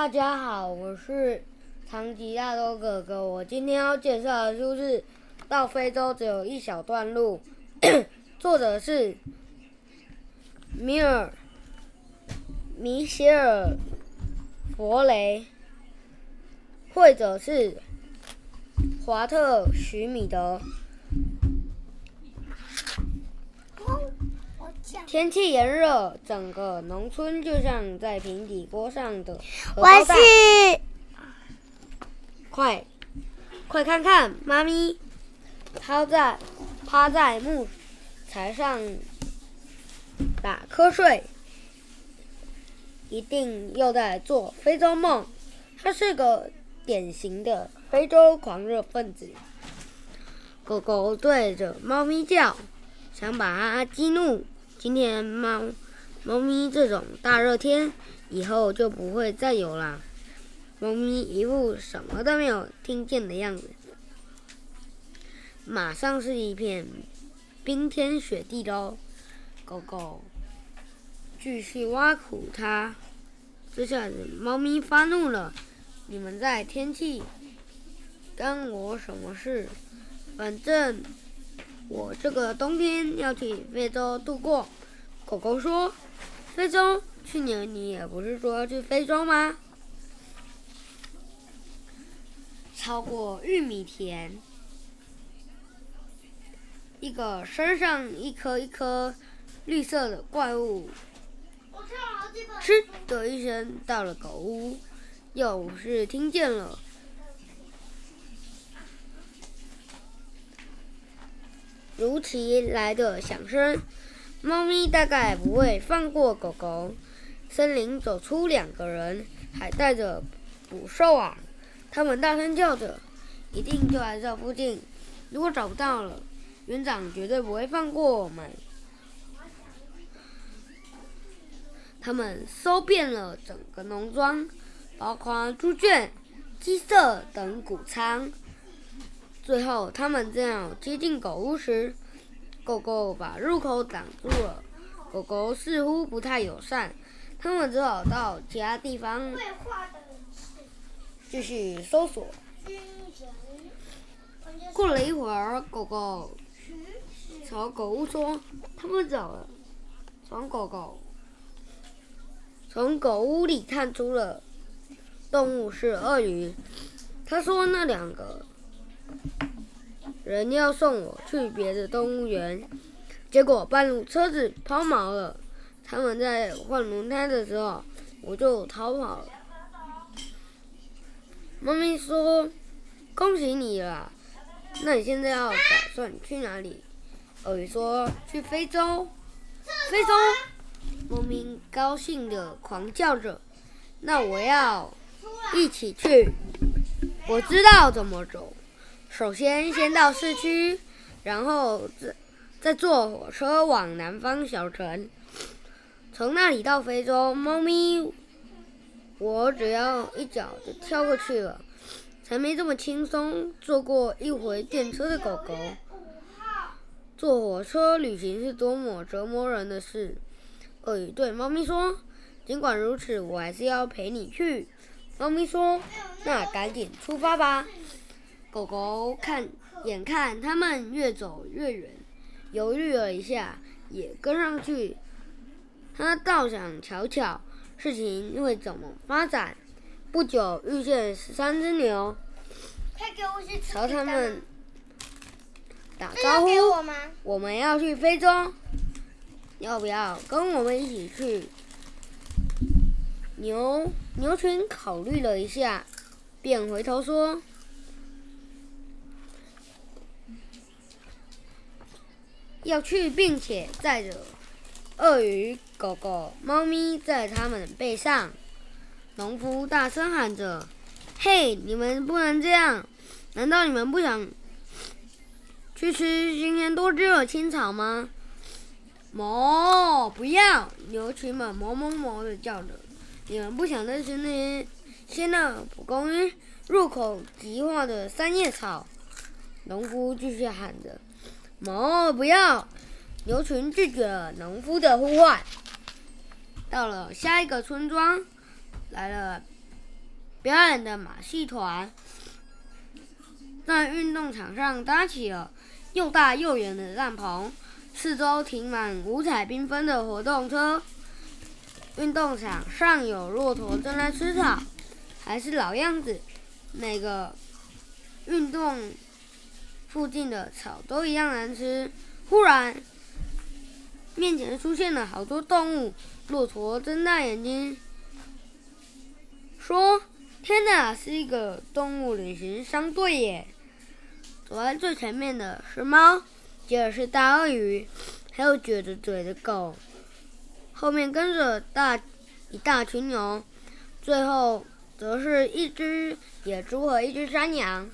大家好，我是长吉大多哥哥。我今天要介绍的书是《到非洲只有一小段路》，作者是米尔米歇尔弗雷，绘者是华特许米德。天气炎热，整个农村就像在平底锅上的荷我包蛋。是快，快看看，妈咪，趴在趴在木材上打瞌睡，一定又在做非洲梦。他是个典型的非洲狂热分子。狗狗对着猫咪叫，想把它激怒。今天猫猫咪这种大热天以后就不会再有了。猫咪一副什么都没有听见的样子，马上是一片冰天雪地喽。狗狗继续挖苦它，这下子猫咪发怒了：“你们在天气干我什么事？反正我这个冬天要去非洲度过。”狗狗说：“非洲？去年你也不是说要去非洲吗？”超过玉米田，一个身上一颗一颗绿色的怪物，嗤的一声到了狗屋，又是听见了如其来的响声。猫咪大概不会放过狗狗。森林走出两个人，还带着捕兽网。他们大声叫着：“一定就在这附近！如果找不到了，园长绝对不会放过我们。”他们搜遍了整个农庄，包括猪圈、鸡舍等谷仓。最后，他们正要接近狗屋时，狗狗把入口挡住了。狗狗似乎不太友善，他们只好到其他地方继续搜索。过了一会儿，狗狗朝狗屋说：“他们走了。”从狗狗从狗屋里探出了动物是鳄鱼。他说：“那两个人要送我去别的动物园，结果半路车子抛锚了。他们在换轮胎的时候，我就逃跑了。”猫咪说：“恭喜你了，那你现在要打算去哪里？”鳄鱼说：“去非洲。”非洲，猫咪高兴的狂叫着：“那我要一起去！我知道怎么走。首先，先到市区，然后再再坐火车往南方小城，从那里到非洲。猫咪。”我只要一脚就跳过去了，才没这么轻松。坐过一回电车的狗狗，坐火车旅行是多么折磨人的事。鳄鱼对猫咪说：“尽管如此，我还是要陪你去。”猫咪说：“那赶紧出发吧。”狗狗看，眼看他们越走越远，犹豫了一下，也跟上去。他倒想瞧瞧。事情会怎么发展？不久，遇见十三只牛，朝他们打招呼。我们要去非洲，要不要跟我们一起去？牛牛群考虑了一下，便回头说：“要去，并且载着鳄鱼。”狗狗、猫咪在他们背上，农夫大声喊着：“嘿，你们不能这样！难道你们不想去吃今天多汁的青草吗？”毛！不要！牛群们哞哞哞的叫着：“你们不想再吃那些鲜嫩、蒲公英、入口即化的三叶草？”农夫继续喊着：“哦！不要！”牛群拒绝了农夫的呼唤。到了下一个村庄，来了表演的马戏团，在运动场上搭起了又大又圆的帐篷，四周停满五彩缤纷的活动车。运动场上有骆驼正在吃草，还是老样子，每个运动附近的草都一样难吃。忽然，面前出现了好多动物，骆驼睁大眼睛，说：“天哪，是一个动物旅行商队耶！”走在最前面的是猫，接着是大鳄鱼，还有撅着嘴的狗。后面跟着大一大群牛，最后则是一只野猪和一只山羊。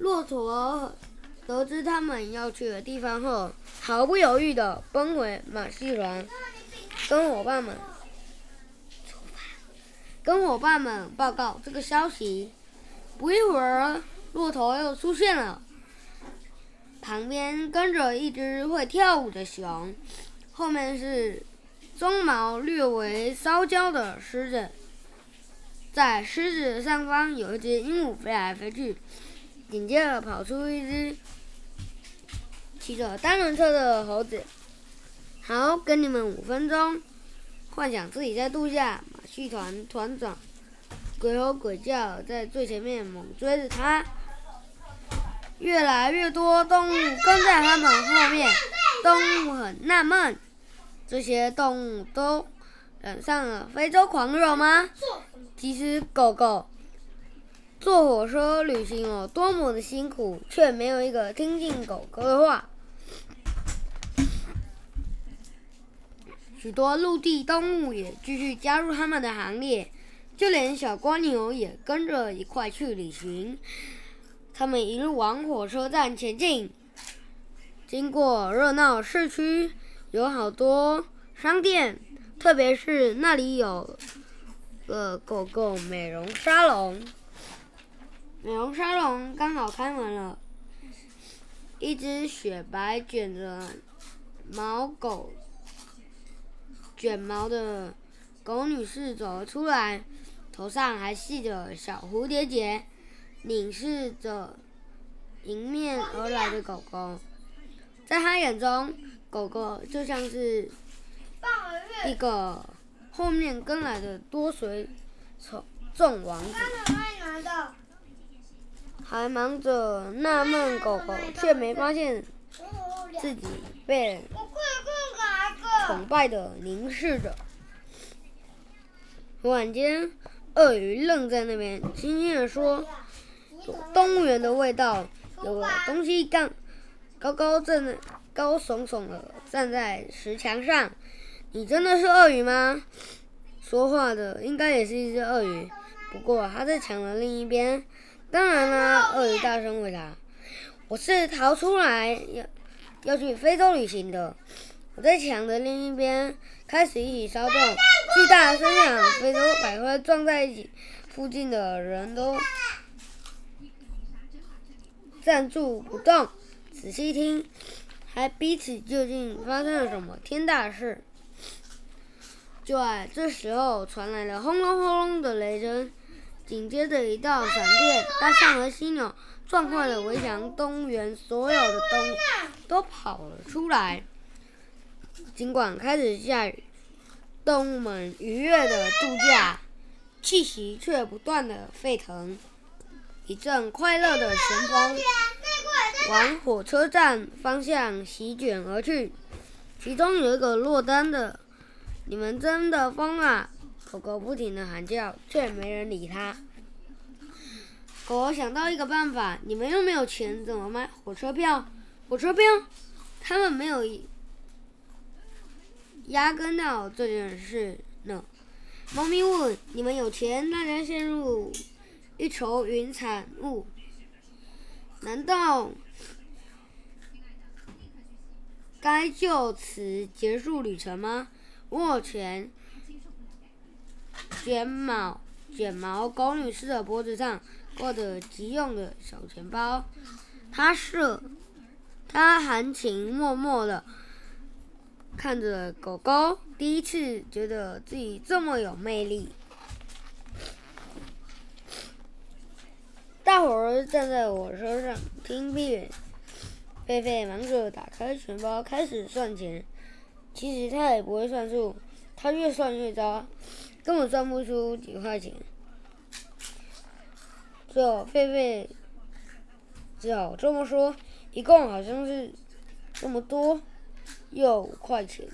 骆驼得知他们要去的地方后，毫不犹豫地奔回马戏团，跟伙伴们跟伙伴们报告这个消息。不一会儿，骆驼又出现了，旁边跟着一只会跳舞的熊，后面是。鬃毛略微烧焦的狮子，在狮子上方有一只鹦鹉飞来飞去，紧接着跑出一只骑着单轮车的猴子。好，给你们五分钟，幻想自己在度假。马戏团团长鬼吼鬼叫，在最前面猛追着他，越来越多动物跟在他们后面，动物很纳闷。这些动物都染上了非洲狂热吗？其实狗狗坐火车旅行有多么的辛苦，却没有一个听进狗狗的话。许多陆地动物也继续加入他们的行列，就连小蜗牛也跟着一块去旅行。他们一路往火车站前进，经过热闹市区。有好多商店，特别是那里有个狗狗美容沙龙。美容沙龙刚好开门了，一只雪白卷着毛狗卷毛的狗女士走了出来，头上还系着小蝴蝶结，凝视着迎面而来的狗狗，在她眼中。狗狗就像是一个后面跟来的多随从众王子，还忙着纳闷，狗狗却没发现自己被崇拜的凝视着。忽然间，鳄鱼愣在那边，轻轻的说：“有动物园的味道，有个东西刚高高在。”高耸耸的站在石墙上，你真的是鳄鱼吗？说话的应该也是一只鳄鱼，不过它在墙的另一边。当然啦，鳄鱼大声回答：“我是逃出来要要去非洲旅行的。我在墙的另一边开始一起骚动，巨大的声响，非洲百花撞在一起，附近的人都站住不动，仔细听。”还彼此究竟发生了什么天大事？就在这时候，传来了轰隆轰隆的雷声，紧接着一道闪电，大象和犀牛撞坏了围墙，动物园所有的动物都跑了出来。尽管开始下雨，动物们愉悦的度假，气息却不断的沸腾，一阵快乐的旋风。往火车站方向席卷而去，其中有一个落单的。你们真的疯了！狗狗不停的喊叫，却没人理它。狗狗想到一个办法，你们又没有钱，怎么买火车票？火车票？他们没有压根到这件事呢。猫咪问：你们有钱？大家陷入一筹云惨雾。难道？该就此结束旅程吗？握拳，卷毛卷毛狗女士的脖子上挂着急用的小钱包，她是，她含情脉脉的看着狗狗，第一次觉得自己这么有魅力。大伙儿站在火车上听遍。狒狒忙着打开钱包，开始算钱。其实他也不会算数，他越算越糟，根本算不出几块钱。最后，狒狒只好这么说：“一共好像是这么多，又五块钱。”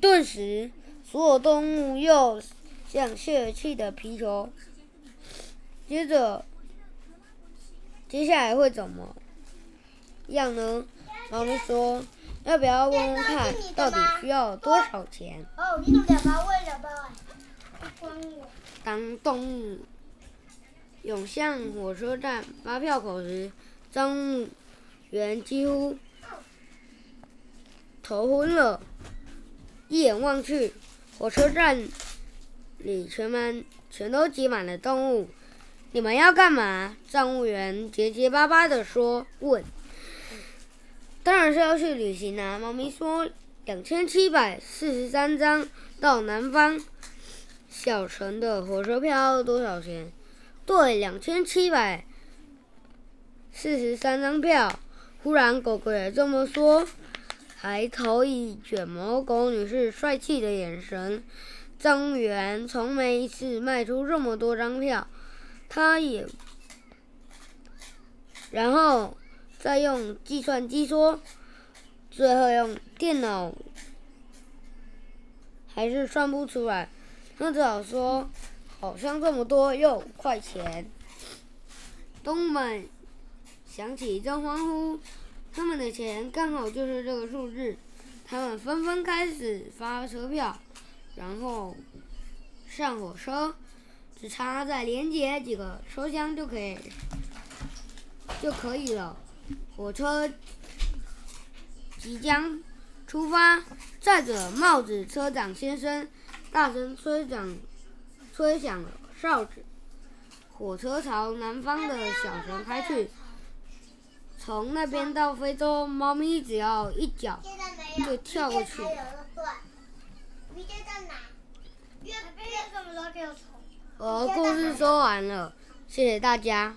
顿时，所有动物又像泄了气的皮球。接着，接下来会怎么样呢？猫咪说：“要不要问问看，到底需要多少钱？”哦，你两包，我也两包哎，不关我。当动物涌向火车站发票口时，张务员几乎头昏了。一眼望去，火车站里全满，全都挤满了动物。你们要干嘛？站务员结结巴巴地说：“问，当然是要去旅行啊。”猫咪说：“两千七百四十三张到南方。”小城的火车票多少钱？对，两千七百四十三张票。忽然，狗狗也这么说，还投以卷毛狗女士帅气的眼神。张元从没一次卖出这么多张票，他也，然后再用计算机说，最后用电脑还是算不出来。那只好说，好像这么多又五块钱。动物们响起一阵欢呼，他们的钱刚好就是这个数字。他们纷纷开始发车票，然后上火车，只差再连接几个车厢就可以就可以了。火车即将出发，载着帽子车长先生。大声吹响，吹响哨子，火车朝南方的小城开去。从那边到非洲，猫咪只要一脚就跳过去。我故事说完了，谢谢大家。